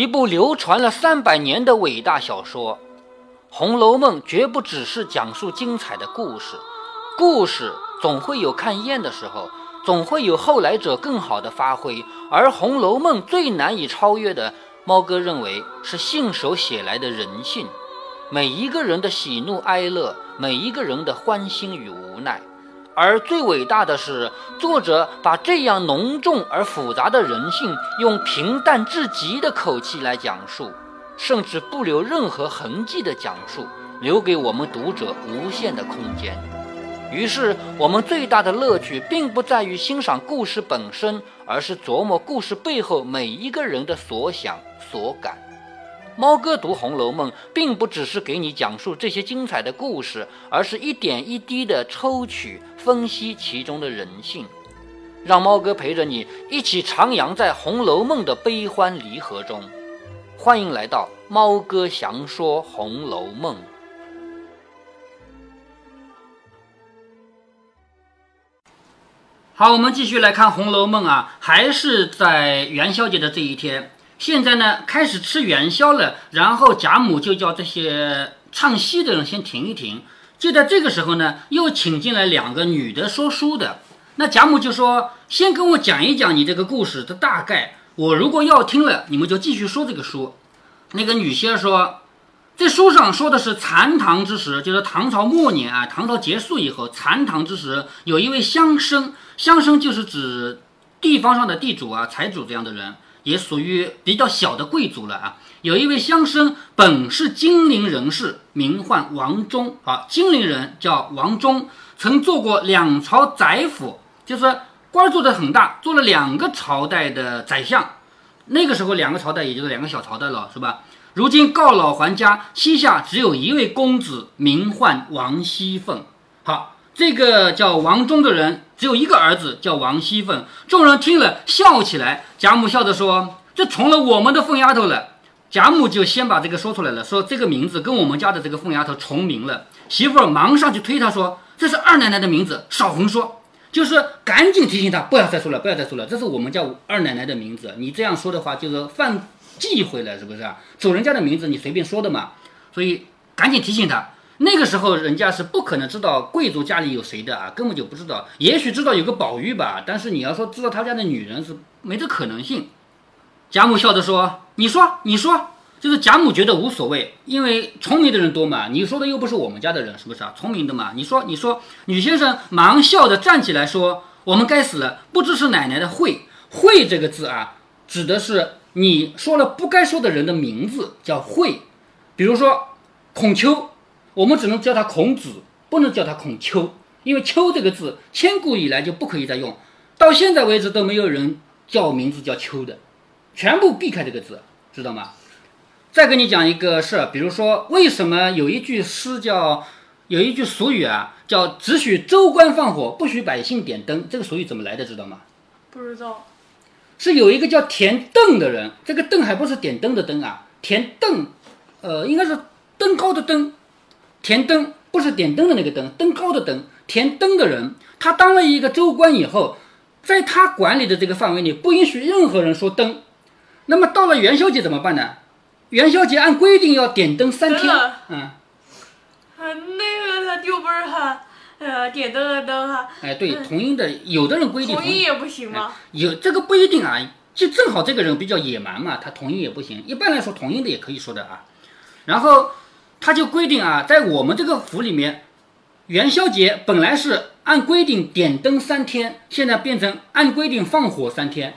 》，一部流传了三百年的伟大小说。《红楼梦》绝不只是讲述精彩的故事，故事总会有看厌的时候，总会有后来者更好的发挥。而《红楼梦》最难以超越的，猫哥认为是信手写来的人性，每一个人的喜怒哀乐，每一个人的欢欣与无奈。而最伟大的是，作者把这样浓重而复杂的人性，用平淡至极的口气来讲述，甚至不留任何痕迹的讲述，留给我们读者无限的空间。于是，我们最大的乐趣，并不在于欣赏故事本身，而是琢磨故事背后每一个人的所想所感。猫哥读《红楼梦》，并不只是给你讲述这些精彩的故事，而是一点一滴的抽取、分析其中的人性，让猫哥陪着你一起徜徉在《红楼梦》的悲欢离合中。欢迎来到猫哥详说《红楼梦》。好，我们继续来看《红楼梦》啊，还是在元宵节的这一天。现在呢，开始吃元宵了，然后贾母就叫这些唱戏的人先停一停。就在这个时候呢，又请进来两个女的说书的。那贾母就说：“先跟我讲一讲你这个故事的大概，我如果要听了，你们就继续说这个书。”那个女仙说：“这书上说的是残唐之时，就是唐朝末年啊，唐朝结束以后，残唐之时，有一位乡绅，乡绅就是指地方上的地主啊、财主这样的人。”也属于比较小的贵族了啊。有一位乡绅，本是金陵人士，名唤王忠。啊，金陵人叫王忠，曾做过两朝宰辅，就是官做的很大，做了两个朝代的宰相。那个时候，两个朝代也就是两个小朝代了，是吧？如今告老还家，膝下只有一位公子，名唤王熙凤。好，这个叫王忠的人。只有一个儿子叫王熙凤，众人听了笑起来。贾母笑着说：“这成了我们的凤丫头了。”贾母就先把这个说出来了，说这个名字跟我们家的这个凤丫头重名了。媳妇儿忙上去推他说：“这是二奶奶的名字，少胡说。”就是赶紧提醒她不要再说了，不要再说了，这是我们家二奶奶的名字，你这样说的话就是犯忌讳了，是不是啊？主人家的名字你随便说的嘛，所以赶紧提醒她。那个时候，人家是不可能知道贵族家里有谁的啊，根本就不知道。也许知道有个宝玉吧，但是你要说知道他家的女人是没这可能性。贾母笑着说：“你说，你说，就是贾母觉得无所谓，因为聪明的人多嘛。你说的又不是我们家的人，是不是啊？聪明的嘛。你说，你说。”女先生忙笑着站起来说：“我们该死了，不知是奶奶的讳。讳这个字啊，指的是你说了不该说的人的名字，叫讳。比如说孔丘。”我们只能叫他孔子，不能叫他孔丘，因为“丘”这个字千古以来就不可以再用，到现在为止都没有人叫名字叫丘的，全部避开这个字，知道吗？再跟你讲一个事儿，比如说为什么有一句诗叫，有一句俗语啊，叫“只许州官放火，不许百姓点灯”，这个俗语怎么来的？知道吗？不知道，是有一个叫田邓的人，这个邓还不是点灯的灯啊，田邓，呃，应该是登高的登。田灯不是点灯的那个灯，灯高的灯。田灯的人，他当了一个州官以后，在他管理的这个范围内，不允许任何人说灯。那么到了元宵节怎么办呢？元宵节按规定要点灯三天。嗯。那个他就不是他，呃，点灯的灯哈。哎，对，同音的，有的人规定。同音也不行吗？有这个不一定啊，就正好这个人比较野蛮嘛，他同音也不行。一般来说，同音的也可以说的啊。然后。他就规定啊，在我们这个府里面，元宵节本来是按规定点灯三天，现在变成按规定放火三天，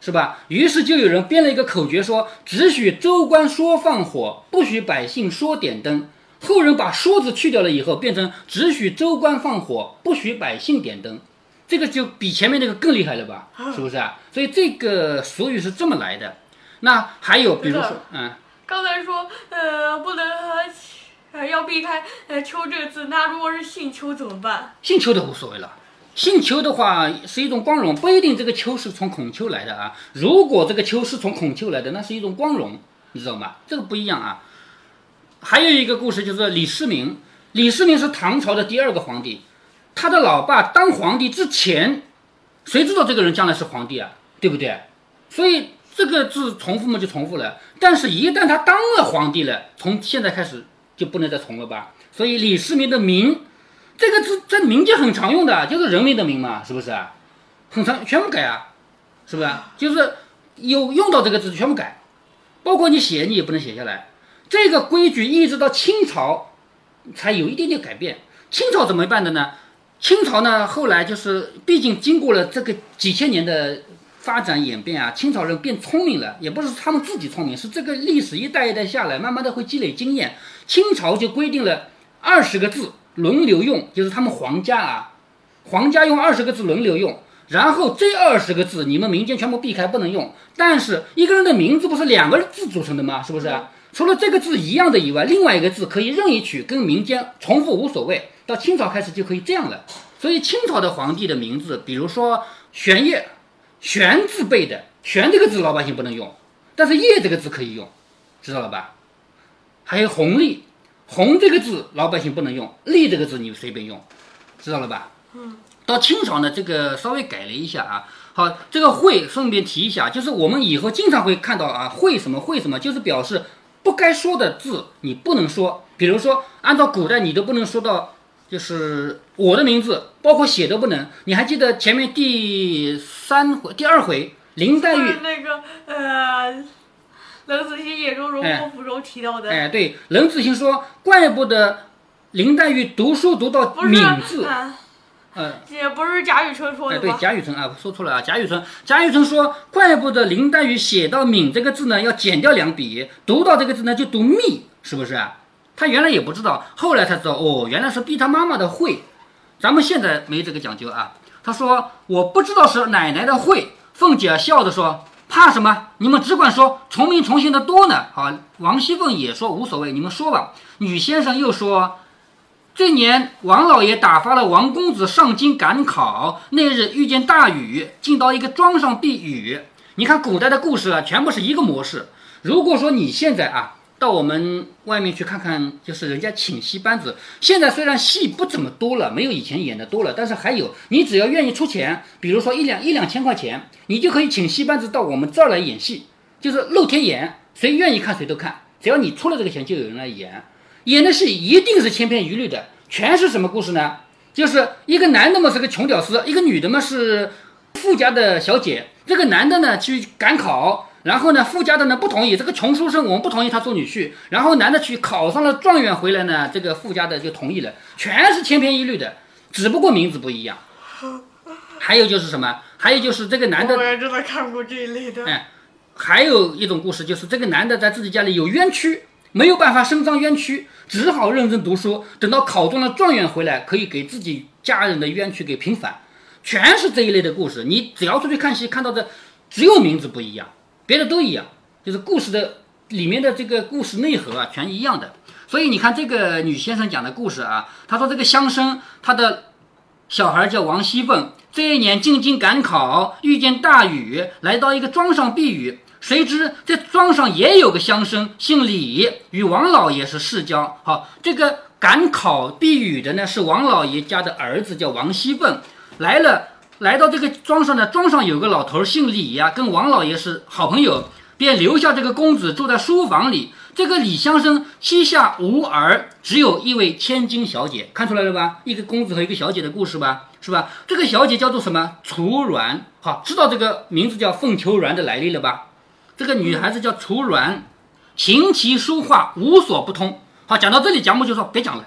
是吧？于是就有人编了一个口诀，说只许州官说放火，不许百姓说点灯。后人把说字去掉了以后，变成只许州官放火，不许百姓点灯。这个就比前面那个更厉害了吧？是不是啊？所以这个俗语是这么来的。那还有比如说，嗯。刚才说，呃，不能，呃，要避开“呃秋”这个字。那如果是姓邱怎么办？姓邱的无所谓了。姓邱的话是一种光荣，不一定这个邱是从孔丘来的啊。如果这个邱是从孔丘来的，那是一种光荣，你知道吗？这个不一样啊。还有一个故事就是李世民。李世民是唐朝的第二个皇帝，他的老爸当皇帝之前，谁知道这个人将来是皇帝啊？对不对？所以。这个字重复嘛就重复了，但是一旦他当了皇帝了，从现在开始就不能再重了吧？所以李世民的民这个字在民间很常用的，就是人民的民嘛，是不是？很常全部改啊，是不是？就是有用到这个字全部改，包括你写你也不能写下来。这个规矩一直到清朝才有一点点改变。清朝怎么办的呢？清朝呢后来就是毕竟经过了这个几千年的。发展演变啊，清朝人变聪明了，也不是他们自己聪明，是这个历史一代一代下来，慢慢的会积累经验。清朝就规定了二十个字轮流用，就是他们皇家啊，皇家用二十个字轮流用，然后这二十个字你们民间全部避开不能用。但是一个人的名字不是两个字组成的吗？是不是？除了这个字一样的以外，另外一个字可以任意取，跟民间重复无所谓。到清朝开始就可以这样了。所以清朝的皇帝的名字，比如说玄烨。玄字辈的玄这个字老百姓不能用，但是叶这个字可以用，知道了吧？还有红利，红这个字老百姓不能用，利这个字你随便用，知道了吧？嗯。到清朝呢，这个稍微改了一下啊。好，这个会顺便提一下，就是我们以后经常会看到啊，会什么会什么，就是表示不该说的字你不能说。比如说，按照古代你都不能说到。就是我的名字，包括写都不能。你还记得前面第三回、第二回林黛玉那个呃，冷子兴眼中荣国府中提到的。哎，对，冷子兴说，怪不得林黛玉读书读到敏字。嗯，也不是贾雨村说的哎，对，贾雨村啊，说错了啊，贾雨村，贾雨村说，怪不得林黛玉写到敏这个字呢，要减掉两笔，读到这个字呢就读密，是不是啊？他原来也不知道，后来才知道哦，原来是逼他妈妈的会。咱们现在没这个讲究啊。他说我不知道是奶奶的会。凤姐笑着说：“怕什么？你们只管说，重名重姓的多呢。”好，王熙凤也说无所谓，你们说吧。女先生又说：“这年王老爷打发了王公子上京赶考，那日遇见大雨，进到一个庄上避雨。你看古代的故事啊，全部是一个模式。如果说你现在啊。到我们外面去看看，就是人家请戏班子。现在虽然戏不怎么多了，没有以前演的多了，但是还有，你只要愿意出钱，比如说一两一两千块钱，你就可以请戏班子到我们这儿来演戏，就是露天演，谁愿意看谁都看，只要你出了这个钱，就有人来演。演的戏一定是千篇一律的，全是什么故事呢？就是一个男的嘛是个穷屌丝，一个女的嘛是富家的小姐，这个男的呢去赶考。然后呢，富家的呢不同意，这个穷书生我们不同意他做女婿。然后男的去考上了状元回来呢，这个富家的就同意了，全是千篇一律的，只不过名字不一样。还有就是什么？还有就是这个男的，我也真的看过这一类的。哎，还有一种故事，就是这个男的在自己家里有冤屈，没有办法伸张冤屈，只好认真读书，等到考中了状元回来，可以给自己家人的冤屈给平反。全是这一类的故事。你只要出去看戏，看到的只有名字不一样。别的都一样，就是故事的里面的这个故事内核啊，全一样的。所以你看这个女先生讲的故事啊，她说这个乡绅，他的小孩叫王熙凤，这一年进京赶考，遇见大雨，来到一个庄上避雨。谁知这庄上也有个乡绅，姓李，与王老爷是世交。好，这个赶考避雨的呢，是王老爷家的儿子，叫王熙凤，来了。来到这个庄上呢，庄上有个老头姓李呀，跟王老爷是好朋友，便留下这个公子住在书房里。这个李乡生膝下无儿，只有一位千金小姐，看出来了吧？一个公子和一个小姐的故事吧，是吧？这个小姐叫做什么？楚鸾。好，知道这个名字叫凤求鸾的来历了吧？这个女孩子叫楚鸾，琴棋书画无所不通。好，讲到这里，贾母就说别讲了。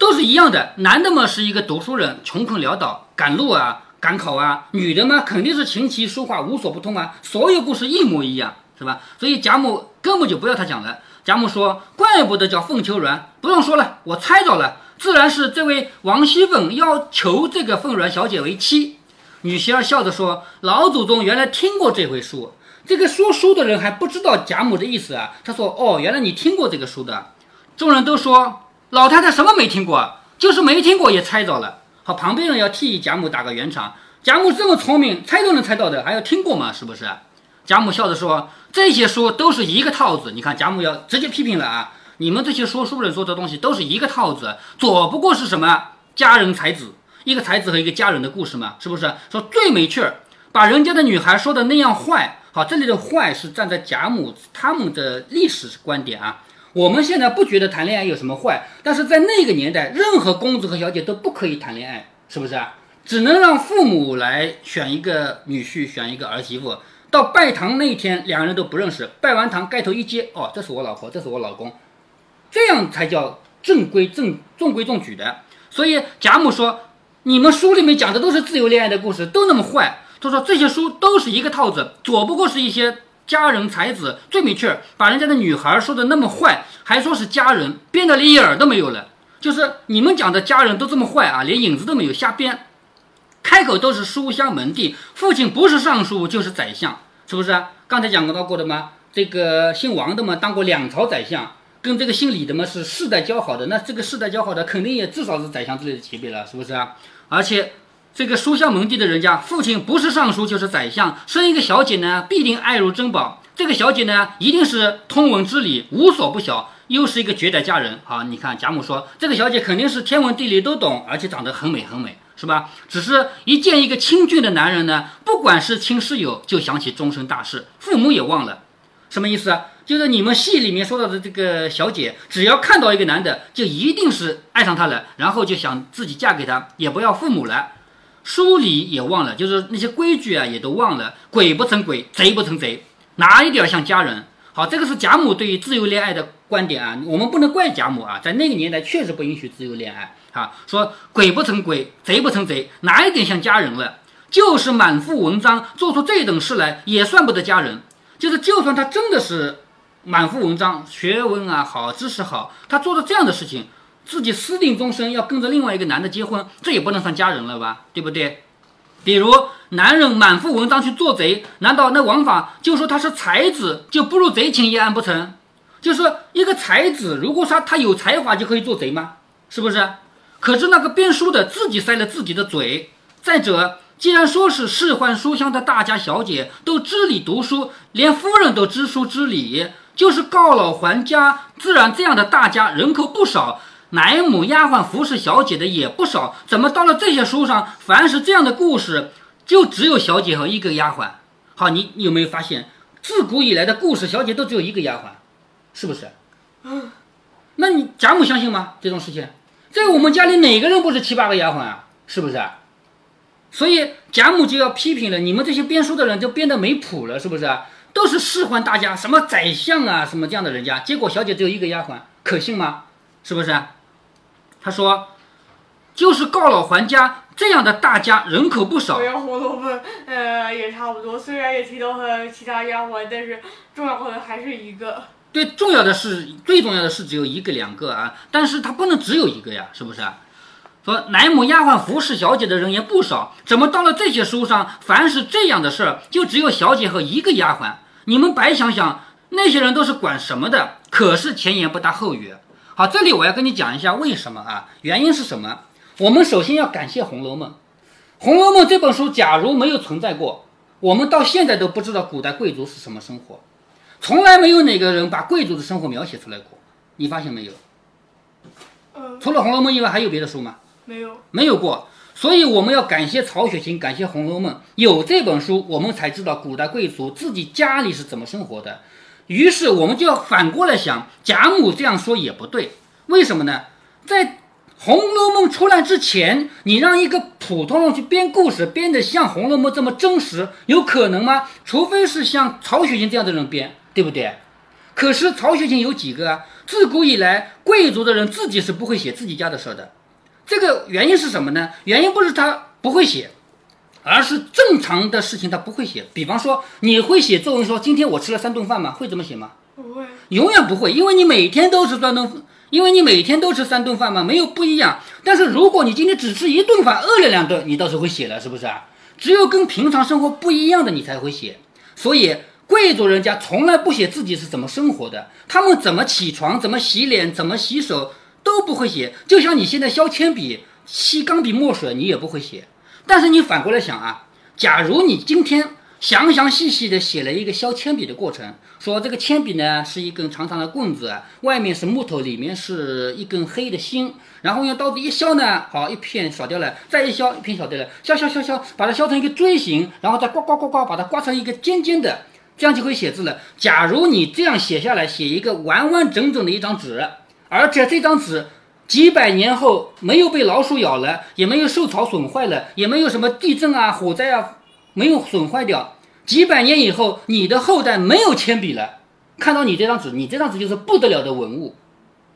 都是一样的，男的嘛是一个读书人，穷困潦倒，赶路啊，赶考啊；女的嘛肯定是琴棋书画无所不通啊，所有故事一模一样，是吧？所以贾母根本就不要他讲了。贾母说：“怪不得叫凤求鸾，不用说了，我猜着了，自然是这位王熙凤要求这个凤鸾小姐为妻。”女媳儿笑着说：“老祖宗原来听过这回书，这个说书的人还不知道贾母的意思啊。”他说：“哦，原来你听过这个书的。”众人都说。老太太什么没听过？就是没听过也猜着了。好，旁边人要替贾母打个圆场。贾母这么聪明，猜都能猜到的，还要听过吗？是不是？贾母笑着说：“这些书都是一个套子。你看，贾母要直接批评了啊！你们这些说书人说的东西都是一个套子，左不过是什么佳人才子，一个才子和一个佳人的故事嘛，是不是？说最没趣儿，把人家的女孩说的那样坏，好，这里的坏是站在贾母他们的历史观点啊。我们现在不觉得谈恋爱有什么坏，但是在那个年代，任何公子和小姐都不可以谈恋爱，是不是啊？只能让父母来选一个女婿，选一个儿媳妇。到拜堂那一天，两个人都不认识，拜完堂盖头一揭，哦，这是我老婆，这是我老公，这样才叫正规正中规中矩的。所以贾母说：“你们书里面讲的都是自由恋爱的故事，都那么坏。”他说：“这些书都是一个套子，左不过是一些。”佳人才子最没趣儿，把人家的女孩说的那么坏，还说是佳人，编的连影儿都没有了。就是你们讲的佳人都这么坏啊，连影子都没有，瞎编。开口都是书香门第，父亲不是尚书就是宰相，是不是？刚才讲到过的吗？这个姓王的嘛，当过两朝宰相，跟这个姓李的嘛是世代交好的，那这个世代交好的肯定也至少是宰相之类的级别了，是不是啊？而且。这个书香门第的人家，父亲不是尚书就是宰相，生一个小姐呢，必定爱如珍宝。这个小姐呢，一定是通文知理，无所不晓，又是一个绝代佳人。好，你看贾母说，这个小姐肯定是天文地理都懂，而且长得很美很美，是吧？只是一见一个清俊的男人呢，不管是亲是友，就想起终身大事，父母也忘了。什么意思啊？就是你们戏里面说到的这个小姐，只要看到一个男的，就一定是爱上他了，然后就想自己嫁给他，也不要父母了。书理也忘了，就是那些规矩啊，也都忘了。鬼不成鬼，贼不成贼，哪一点像家人？好，这个是贾母对于自由恋爱的观点啊。我们不能怪贾母啊，在那个年代确实不允许自由恋爱啊。说鬼不成鬼，贼不成贼，哪一点像家人了？就是满腹文章，做出这等事来，也算不得家人。就是就算他真的是满腹文章，学问啊好，知识好，他做的这样的事情。自己私定终身要跟着另外一个男的结婚，这也不能算家人了吧，对不对？比如男人满腹文章去做贼，难道那王法就说他是才子就不入贼情一案不成？就说一个才子，如果说他有才华就可以做贼吗？是不是？可是那个编书的自己塞了自己的嘴。再者，既然说是仕宦书香的大家小姐都知礼读书，连夫人都知书知礼，就是告老还家，自然这样的大家人口不少。奶母、丫鬟、服侍小姐的也不少，怎么到了这些书上，凡是这样的故事，就只有小姐和一个丫鬟？好，你你有没有发现，自古以来的故事，小姐都只有一个丫鬟，是不是？嗯，那你贾母相信吗？这种事情，在我们家里哪个人不是七八个丫鬟啊？是不是？所以贾母就要批评了，你们这些编书的人就编得没谱了，是不是？都是仕宦大家，什么宰相啊，什么这样的人家，结果小姐只有一个丫鬟，可信吗？是不是？他说：“就是告老还家这样的大家人口不少。”《红楼梦》呃也差不多，虽然也提到了其他丫鬟，但是重要的还是一个。对，重要的是最重要的是只有一个两个啊，但是他不能只有一个呀，是不是？说奶母、丫鬟、服侍小姐的人也不少，怎么到了这些书上，凡是这样的事儿，就只有小姐和一个丫鬟？你们白想想，那些人都是管什么的？可是前言不搭后语。好，这里我要跟你讲一下为什么啊？原因是什么？我们首先要感谢《红楼梦》。《红楼梦》这本书假如没有存在过，我们到现在都不知道古代贵族是什么生活，从来没有哪个人把贵族的生活描写出来过。你发现没有？除了《红楼梦》以外，还有别的书吗？没有，没有过。所以我们要感谢曹雪芹，感谢《红楼梦》，有这本书，我们才知道古代贵族自己家里是怎么生活的。于是我们就要反过来想，贾母这样说也不对，为什么呢？在《红楼梦》出来之前，你让一个普通人去编故事，编得像《红楼梦》这么真实，有可能吗？除非是像曹雪芹这样的人编，对不对？可是曹雪芹有几个啊？自古以来，贵族的人自己是不会写自己家的事的，这个原因是什么呢？原因不是他不会写。而是正常的事情他不会写，比方说你会写作文说今天我吃了三顿饭吗？会这么写吗？不会，永远不会，因为你每天都吃三顿，因为你每天都吃三顿饭嘛，没有不一样。但是如果你今天只吃一顿饭，饿了两顿，你倒是会写了，是不是啊？只有跟平常生活不一样的你才会写。所以贵族人家从来不写自己是怎么生活的，他们怎么起床、怎么洗脸、怎么洗手都不会写。就像你现在削铅笔、吸钢笔墨水，你也不会写。但是你反过来想啊，假如你今天详详细细的写了一个削铅笔的过程，说这个铅笔呢是一根长长的棍子，外面是木头，里面是一根黑的芯，然后用刀子一削呢，好一片少掉了，再一削一片少掉了，削削削削，把它削成一个锥形，然后再刮刮刮刮，把它刮成一个尖尖的，这样就可以写字了。假如你这样写下来，写一个完完整整的一张纸，而且这张纸几百年后没有被老鼠咬了，也没有受潮损坏了，也没有什么地震啊、火灾啊没有损坏掉。几百年以后，你的后代没有铅笔了，看到你这张纸，你这张纸就是不得了的文物，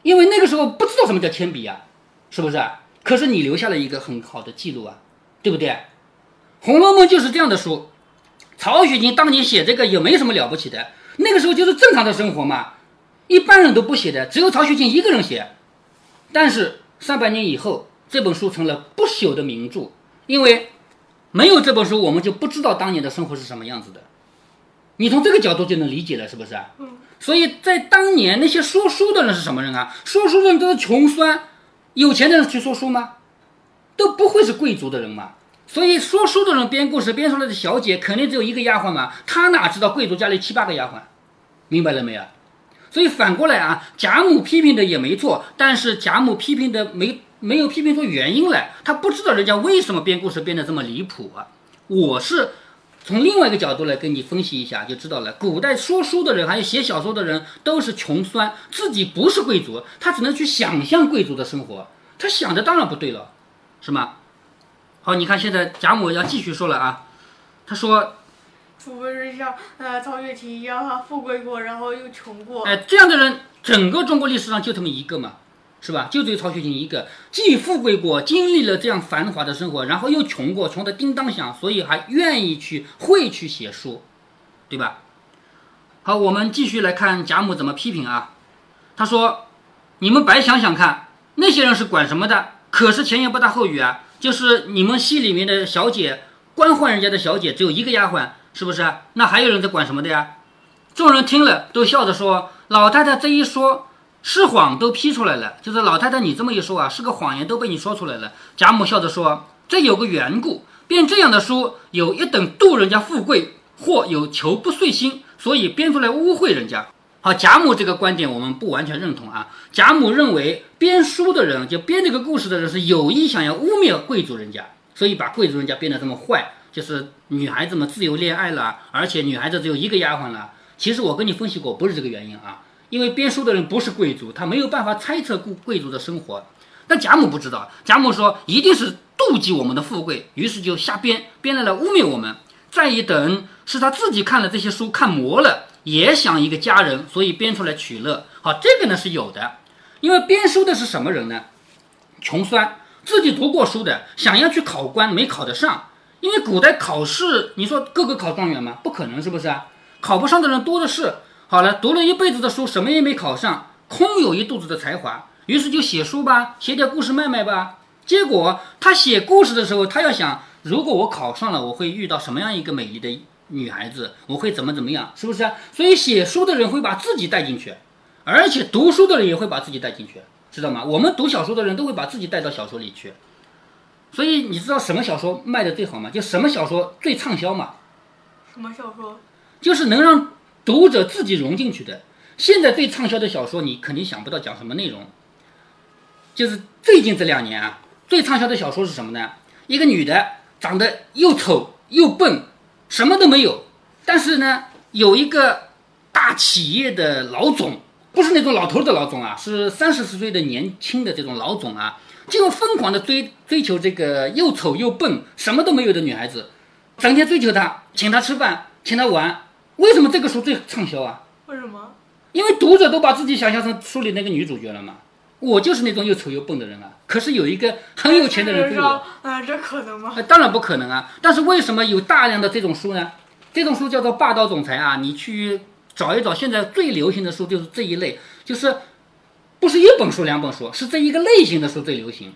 因为那个时候不知道什么叫铅笔啊，是不是？可是你留下了一个很好的记录啊，对不对？《红楼梦》就是这样的书。曹雪芹当年写这个也没什么了不起的，那个时候就是正常的生活嘛，一般人都不写的，只有曹雪芹一个人写。但是三百年以后，这本书成了不朽的名著，因为没有这本书，我们就不知道当年的生活是什么样子的。你从这个角度就能理解了，是不是？嗯。所以在当年，那些说书的人是什么人啊？说书的人都是穷酸，有钱的人去说书吗？都不会是贵族的人嘛。所以说书的人编故事编出来的小姐肯定只有一个丫鬟嘛，他哪知道贵族家里七八个丫鬟，明白了没有？所以反过来啊，贾母批评的也没错，但是贾母批评的没没有批评出原因来，他不知道人家为什么编故事编得这么离谱啊。我是从另外一个角度来跟你分析一下就知道了，古代说书的人还有写小说的人都是穷酸，自己不是贵族，他只能去想象贵族的生活，他想的当然不对了，是吗？好，你看现在贾母要继续说了啊，他说，除非是像呃曹雪芹一样，他富贵过，然后又穷过。哎，这样的人，整个中国历史上就这么一个嘛，是吧？就只有曹雪芹一个，既富贵过，经历了这样繁华的生活，然后又穷过，穷得叮当响，所以还愿意去会去写书，对吧？好，我们继续来看贾母怎么批评啊。他说，你们白想想看，那些人是管什么的？可是前言不搭后语啊。就是你们戏里面的小姐，官宦人家的小姐只有一个丫鬟，是不是？那还有人在管什么的呀？众人听了都笑着说：“老太太这一说，是谎都批出来了。就是老太太你这么一说啊，是个谎言都被你说出来了。”贾母笑着说：“这有个缘故，编这样的书，有一等妒人家富贵，或有求不遂心，所以编出来污秽人家。”好，贾母这个观点我们不完全认同啊。贾母认为编书的人，就编这个故事的人是有意想要污蔑贵族人家，所以把贵族人家编得这么坏，就是女孩子们自由恋爱了，而且女孩子只有一个丫鬟了。其实我跟你分析过，不是这个原因啊，因为编书的人不是贵族，他没有办法猜测贵贵族的生活。但贾母不知道，贾母说一定是妒忌我们的富贵，于是就瞎编，编来了污蔑我们。再一等是他自己看了这些书看磨了。也想一个家人，所以编出来取乐。好，这个呢是有的，因为编书的是什么人呢？穷酸，自己读过书的，想要去考官没考得上。因为古代考试，你说个个考状元吗？不可能，是不是啊？考不上的人多的是。好了，读了一辈子的书，什么也没考上，空有一肚子的才华，于是就写书吧，写点故事卖卖吧。结果他写故事的时候，他要想，如果我考上了，我会遇到什么样一个美丽的？女孩子，我会怎么怎么样，是不是啊？所以写书的人会把自己带进去，而且读书的人也会把自己带进去，知道吗？我们读小说的人都会把自己带到小说里去。所以你知道什么小说卖的最好吗？就什么小说最畅销嘛？什么小说？就是能让读者自己融进去的。现在最畅销的小说，你肯定想不到讲什么内容。就是最近这两年啊，最畅销的小说是什么呢？一个女的长得又丑又笨。什么都没有，但是呢，有一个大企业的老总，不是那种老头的老总啊，是三十岁的年轻的这种老总啊，就疯狂的追追求这个又丑又笨、什么都没有的女孩子，整天追求她，请她吃饭，请她玩。为什么这个书最畅销啊？为什么？因为读者都把自己想象成书里那个女主角了嘛。我就是那种又丑又笨的人啊，可是有一个很有钱的人追我，啊，这可能吗？当然不可能啊！但是为什么有大量的这种书呢？这种书叫做霸道总裁啊！你去找一找，现在最流行的书就是这一类，就是不是一本书两本书，是这一个类型的书最流行，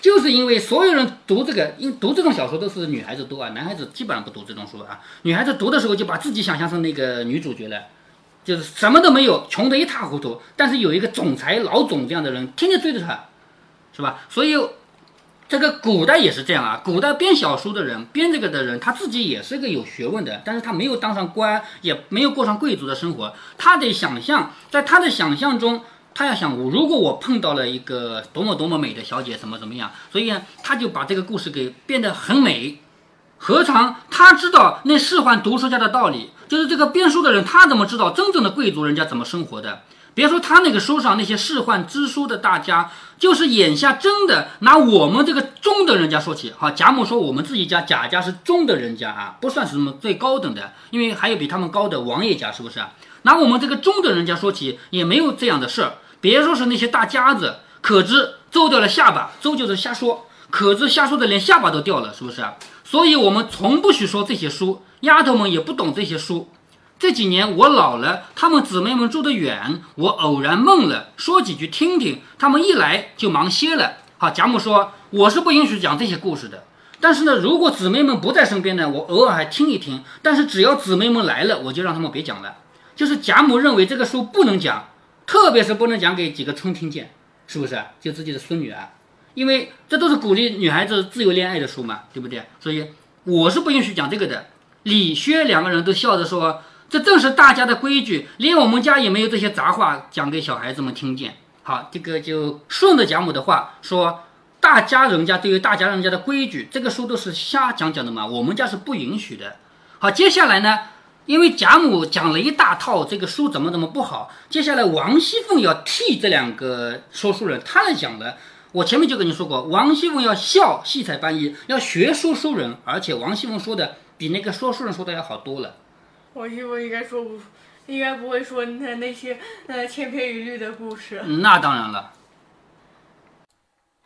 就是因为所有人读这个，因读这种小说都是女孩子多啊，男孩子基本上不读这种书啊。女孩子读的时候就把自己想象成那个女主角了。就是什么都没有，穷得一塌糊涂。但是有一个总裁老总这样的人，天天追着他，是吧？所以这个古代也是这样啊。古代编小说的人，编这个的人，他自己也是个有学问的，但是他没有当上官，也没有过上贵族的生活。他得想象，在他的想象中，他要想，如果我碰到了一个多么多么美的小姐，怎么怎么样，所以呢，他就把这个故事给变得很美。何尝他知道那仕宦读书家的道理？就是这个编书的人，他怎么知道真正的贵族人家怎么生活的？别说他那个书上那些仕宦之书的大家，就是眼下真的拿我们这个中等人家说起，哈，贾母说我们自己家贾家是中等人家啊，不算是什么最高等的，因为还有比他们高的王爷家，是不是？拿我们这个中等人家说起，也没有这样的事儿。别说是那些大家子，可知邹掉了下巴，邹就是瞎说，可知瞎说的连下巴都掉了，是不是啊？所以我们从不许说这些书，丫头们也不懂这些书。这几年我老了，她们姊妹们住得远，我偶然梦了，说几句听听。她们一来就忙歇了。好，贾母说我是不允许讲这些故事的。但是呢，如果姊妹们不在身边呢，我偶尔还听一听。但是只要姊妹们来了，我就让他们别讲了。就是贾母认为这个书不能讲，特别是不能讲给几个村听见，是不是？就自己的孙女啊，因为这都是鼓励女孩子自由恋爱的书嘛，对不对？所以我是不允许讲这个的。李薛两个人都笑着说。这正是大家的规矩，连我们家也没有这些杂话讲给小孩子们听见。好，这个就顺着贾母的话说，大家人家对于大家人家的规矩，这个书都是瞎讲讲的嘛，我们家是不允许的。好，接下来呢，因为贾母讲了一大套这个书怎么怎么不好，接下来王熙凤要替这两个说书人他来讲了。我前面就跟你说过，王熙凤要笑戏彩翻译，要学说书人，而且王熙凤说的比那个说书人说的要好多了。我媳妇应该说不，应该不会说那那些呃千篇一律的故事。那当然了。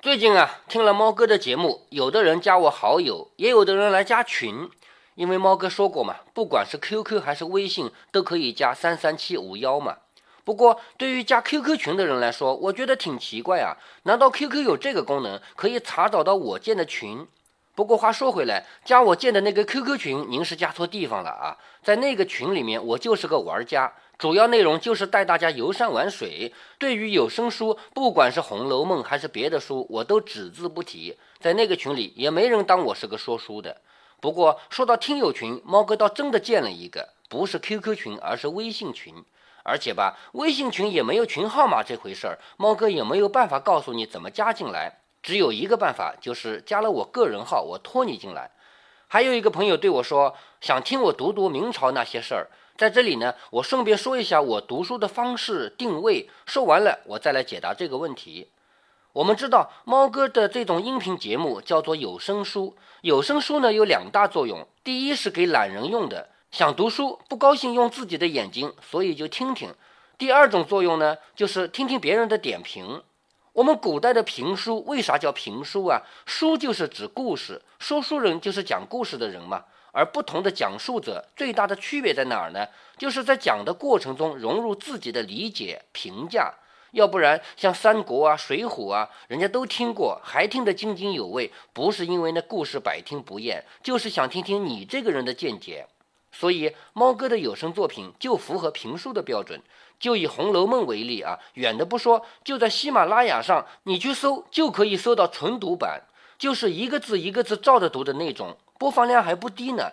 最近啊，听了猫哥的节目，有的人加我好友，也有的人来加群。因为猫哥说过嘛，不管是 QQ 还是微信，都可以加三三七五幺嘛。不过对于加 QQ 群的人来说，我觉得挺奇怪啊。难道 QQ 有这个功能，可以查找到我建的群？不过话说回来，加我建的那个 QQ 群，您是加错地方了啊！在那个群里面，我就是个玩家，主要内容就是带大家游山玩水。对于有声书，不管是《红楼梦》还是别的书，我都只字不提。在那个群里，也没人当我是个说书的。不过说到听友群，猫哥倒真的建了一个，不是 QQ 群，而是微信群。而且吧，微信群也没有群号码这回事儿，猫哥也没有办法告诉你怎么加进来。只有一个办法，就是加了我个人号，我拖你进来。还有一个朋友对我说，想听我读读明朝那些事儿。在这里呢，我顺便说一下我读书的方式定位。说完了，我再来解答这个问题。我们知道，猫哥的这种音频节目叫做有声书。有声书呢有两大作用，第一是给懒人用的，想读书不高兴用自己的眼睛，所以就听听。第二种作用呢，就是听听别人的点评。我们古代的评书为啥叫评书啊？书就是指故事，说书人就是讲故事的人嘛。而不同的讲述者最大的区别在哪儿呢？就是在讲的过程中融入自己的理解、评价。要不然像三国啊、水浒啊，人家都听过，还听得津津有味，不是因为那故事百听不厌，就是想听听你这个人的见解。所以猫哥的有声作品就符合评书的标准。就以《红楼梦》为例啊，远的不说，就在喜马拉雅上，你去搜就可以搜到纯读版，就是一个字一个字照着读的那种，播放量还不低呢。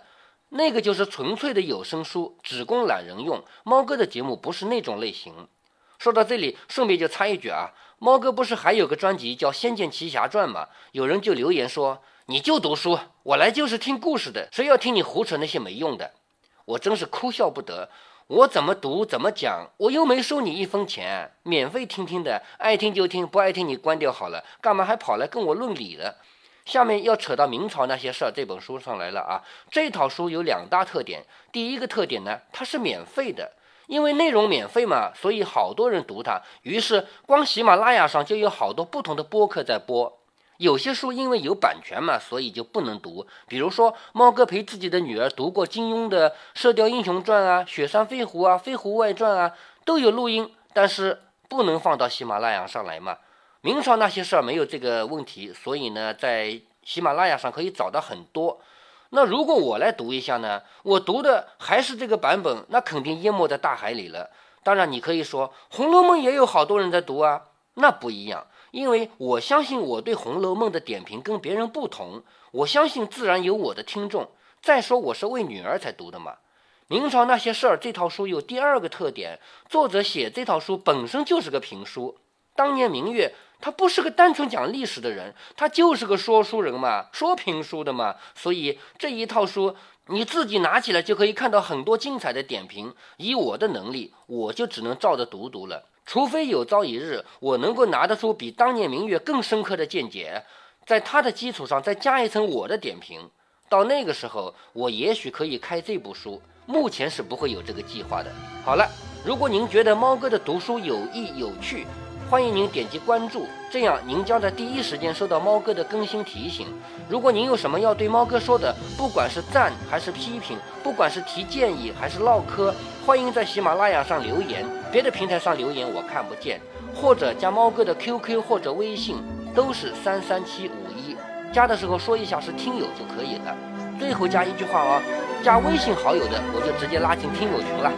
那个就是纯粹的有声书，只供懒人用。猫哥的节目不是那种类型。说到这里，顺便就插一句啊，猫哥不是还有个专辑叫《仙剑奇侠传》吗？有人就留言说，你就读书，我来就是听故事的，谁要听你胡扯那些没用的？我真是哭笑不得。我怎么读怎么讲，我又没收你一分钱，免费听听的，爱听就听，不爱听你关掉好了，干嘛还跑来跟我论理了？下面要扯到明朝那些事儿这本书上来了啊！这套书有两大特点，第一个特点呢，它是免费的，因为内容免费嘛，所以好多人读它，于是光喜马拉雅上就有好多不同的播客在播。有些书因为有版权嘛，所以就不能读。比如说，猫哥陪自己的女儿读过金庸的《射雕英雄传》啊，《雪山飞狐》啊，《飞狐外传》啊，都有录音，但是不能放到喜马拉雅上来嘛。明朝那些事儿没有这个问题，所以呢，在喜马拉雅上可以找到很多。那如果我来读一下呢，我读的还是这个版本，那肯定淹没在大海里了。当然，你可以说《红楼梦》也有好多人在读啊，那不一样。因为我相信我对《红楼梦》的点评跟别人不同，我相信自然有我的听众。再说我是为女儿才读的嘛。明朝那些事儿这套书有第二个特点，作者写这套书本身就是个评书。当年明月他不是个单纯讲历史的人，他就是个说书人嘛，说评书的嘛。所以这一套书你自己拿起来就可以看到很多精彩的点评。以我的能力，我就只能照着读读了。除非有朝一日我能够拿得出比当年明月更深刻的见解，在他的基础上再加一层我的点评，到那个时候，我也许可以开这部书。目前是不会有这个计划的。好了，如果您觉得猫哥的读书有益有趣，欢迎您点击关注，这样您将在第一时间收到猫哥的更新提醒。如果您有什么要对猫哥说的，不管是赞还是批评，不管是提建议还是唠嗑，欢迎在喜马拉雅上留言，别的平台上留言我看不见，或者加猫哥的 QQ 或者微信，都是三三七五一，加的时候说一下是听友就可以了。最后加一句话哦，加微信好友的我就直接拉进听友群了。